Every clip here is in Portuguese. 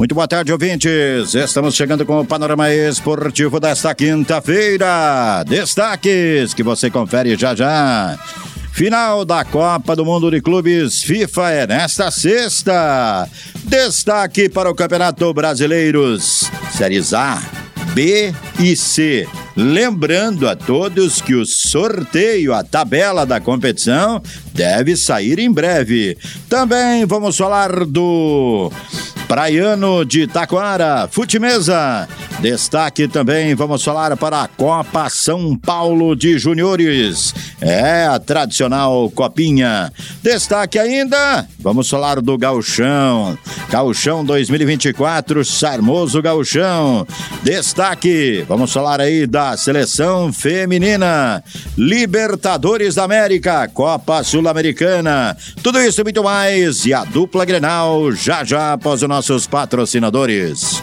Muito boa tarde, ouvintes. Estamos chegando com o panorama esportivo desta quinta-feira. Destaques que você confere já já. Final da Copa do Mundo de Clubes FIFA é nesta sexta. Destaque para o Campeonato Brasileiros Séries A, B e C. Lembrando a todos que o sorteio, a tabela da competição, deve sair em breve. Também vamos falar do Praiano de Taquara, Futimesa. Destaque também, vamos falar para a Copa São Paulo de Juniores. É a tradicional Copinha. Destaque ainda, vamos falar do Gauchão. Gauchão 2024, Charmoso Gauchão. Destaque, vamos falar aí da seleção feminina. Libertadores da América, Copa Sul-Americana. Tudo isso e muito mais. E a dupla Grenal já já após o nosso nossos patrocinadores.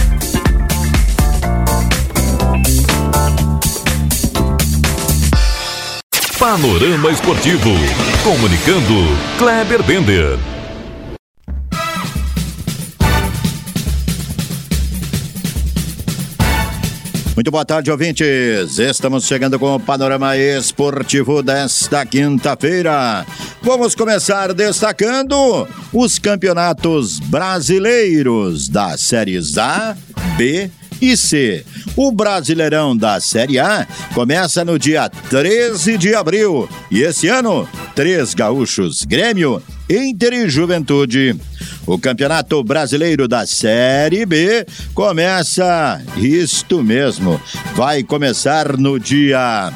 Panorama Esportivo. Comunicando, Kleber Bender. Muito boa tarde, ouvintes. Estamos chegando com o panorama esportivo desta quinta-feira. Vamos começar destacando os campeonatos brasileiros da Séries A, B e C. O Brasileirão da Série A começa no dia 13 de abril e esse ano, três gaúchos, Grêmio, Inter e Juventude. O Campeonato Brasileiro da Série B começa isto mesmo. Vai começar no dia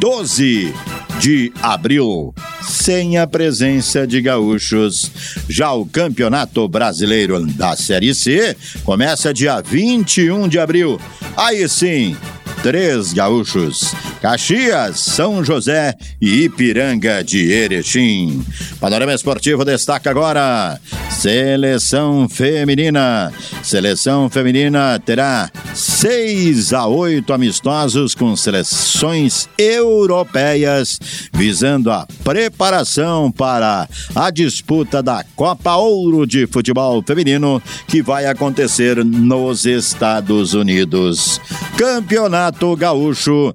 12 de abril, sem a presença de gaúchos. Já o Campeonato Brasileiro da Série C começa dia 21 de abril. Aí sim, três gaúchos: Caxias, São José e Ipiranga de Erechim. Panorama Esportivo destaca agora: Seleção Feminina. Seleção Feminina terá seis a oito amistosos com seleções europeias, visando a preparação para a disputa da Copa Ouro de Futebol Feminino, que vai acontecer nos Estados Unidos. Campeonato Gaúcho.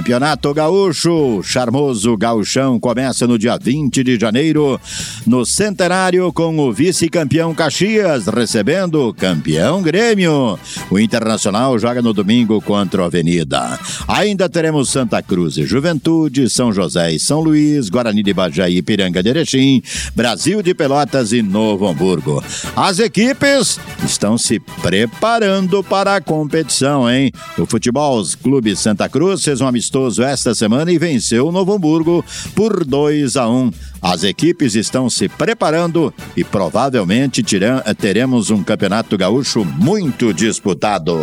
Campeonato Gaúcho, charmoso gauchão, começa no dia 20 de janeiro, no Centenário, com o vice-campeão Caxias, recebendo o campeão Grêmio. O Internacional joga no domingo contra o Avenida. Ainda teremos Santa Cruz e Juventude, São José e São Luís, Guarani de Bajaí e Piranga de Erechim, Brasil de Pelotas e Novo Hamburgo. As equipes estão se preparando para a competição, hein? O Futebol Clube Santa Cruz fez um amistoso esta semana e venceu o Novo Hamburgo por 2 a 1. As equipes estão se preparando e provavelmente tiram, teremos um campeonato gaúcho muito disputado.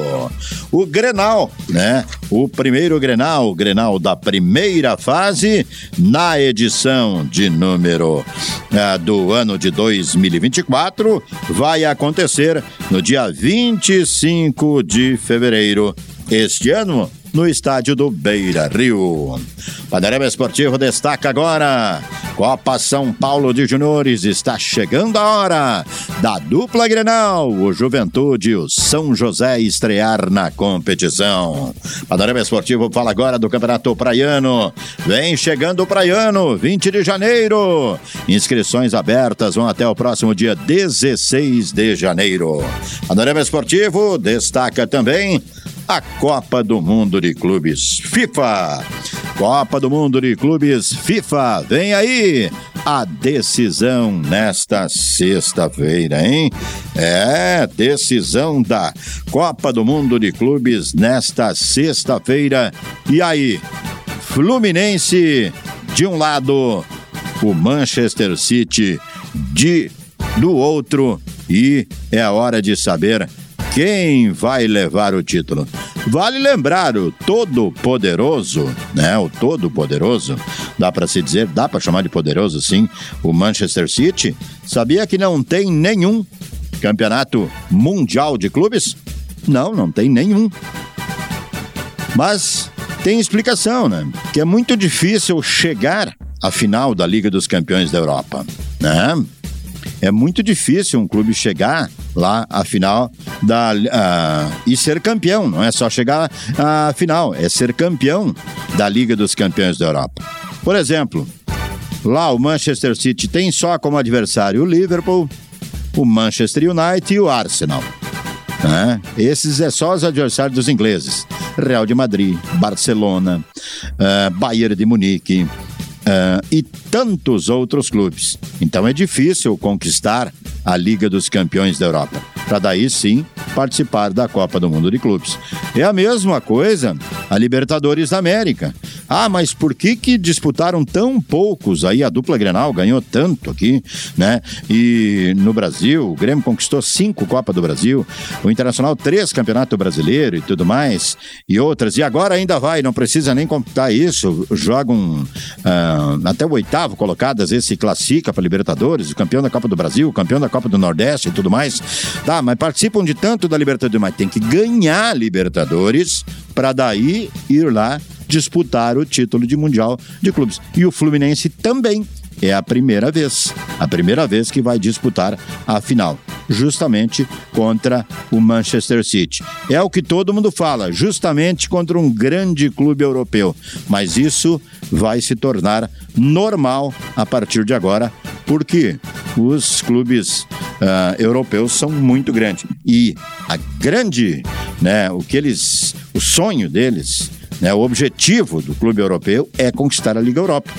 O Grenal, né? O primeiro Grenal, o Grenal da primeira fase, na edição de número uh, do ano de 2024, vai acontecer no dia 25 de fevereiro. Este ano, no estádio do Beira Rio. Panorama Esportivo destaca agora. Copa São Paulo de Juniores está chegando a hora da dupla Grenal, o Juventude e o São José estrear na competição. Panorama Esportivo fala agora do Campeonato Praiano. Vem chegando o Praiano, 20 de janeiro. Inscrições abertas vão até o próximo dia 16 de janeiro. Panorama Esportivo destaca também a Copa do Mundo de Clubes FIFA. Copa do Mundo de Clubes FIFA, vem aí! a decisão nesta sexta-feira, hein? É, decisão da Copa do Mundo de Clubes nesta sexta-feira. E aí, Fluminense de um lado, o Manchester City de do outro e é hora de saber quem vai levar o título. Vale lembrar o todo-poderoso, né? O todo-poderoso, dá para se dizer, dá para chamar de poderoso sim, o Manchester City. Sabia que não tem nenhum campeonato mundial de clubes? Não, não tem nenhum. Mas tem explicação, né? Que é muito difícil chegar à final da Liga dos Campeões da Europa, né? É muito difícil um clube chegar lá à final da, uh, e ser campeão. Não é só chegar à final, é ser campeão da Liga dos Campeões da Europa. Por exemplo, lá o Manchester City tem só como adversário o Liverpool, o Manchester United e o Arsenal. Né? Esses é só os adversários dos ingleses. Real de Madrid, Barcelona, uh, Bayern de Munique uh, e tantos outros clubes. Então é difícil conquistar a Liga dos Campeões da Europa, para daí sim participar da Copa do Mundo de Clubes. É a mesma coisa a Libertadores da América. Ah, mas por que que disputaram tão poucos aí? A dupla Grenal ganhou tanto aqui, né? E no Brasil, o Grêmio conquistou cinco Copa do Brasil, o Internacional três Campeonato Brasileiro e tudo mais, e outras. E agora ainda vai, não precisa nem computar isso. Jogam uh, até o oitavo colocado, às vezes se classifica para Libertadores, o campeão da Copa do Brasil, o campeão da Copa do Nordeste e tudo mais. Tá, mas participam de tanto da Libertadores, mas tem que ganhar Libertadores para daí ir lá disputar o título de Mundial de Clubes. E o Fluminense também é a primeira vez, a primeira vez que vai disputar a final, justamente contra o Manchester City. É o que todo mundo fala, justamente contra um grande clube europeu. Mas isso vai se tornar normal a partir de agora, porque os clubes uh, europeus são muito grandes e a grande, né, o que eles, o sonho deles né? O objetivo do clube europeu é conquistar a Liga Europa.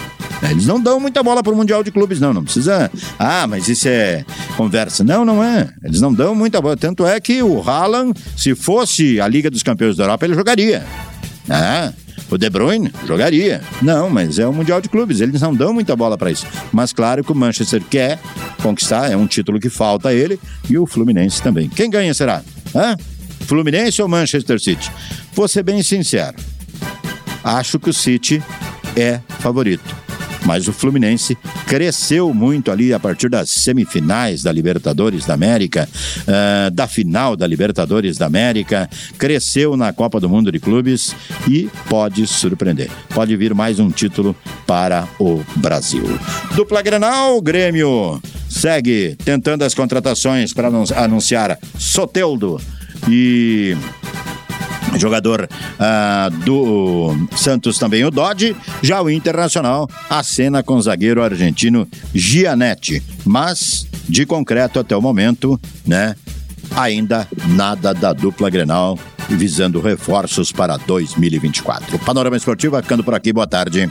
Né? Eles não dão muita bola para o Mundial de Clubes, não. Não precisa. Ah, mas isso é conversa. Não, não é. Eles não dão muita bola. Tanto é que o Haaland, se fosse a Liga dos Campeões da Europa, ele jogaria. Ah, o De Bruyne jogaria. Não, mas é o Mundial de Clubes. Eles não dão muita bola para isso. Mas claro que o Manchester quer conquistar, é um título que falta a ele, e o Fluminense também. Quem ganha será? Hã? Fluminense ou Manchester City? Vou ser bem sincero. Acho que o City é favorito. Mas o Fluminense cresceu muito ali a partir das semifinais da Libertadores da América, uh, da final da Libertadores da América, cresceu na Copa do Mundo de Clubes e pode surpreender. Pode vir mais um título para o Brasil. Dupla Grenal, Grêmio segue tentando as contratações para anunciar Soteldo e jogador uh, do Santos também o Dodge, já o Internacional acena com o zagueiro argentino Gianetti, mas de concreto até o momento, né, ainda nada da dupla Grenal visando reforços para 2024. O Panorama Esportivo ficando por aqui, boa tarde.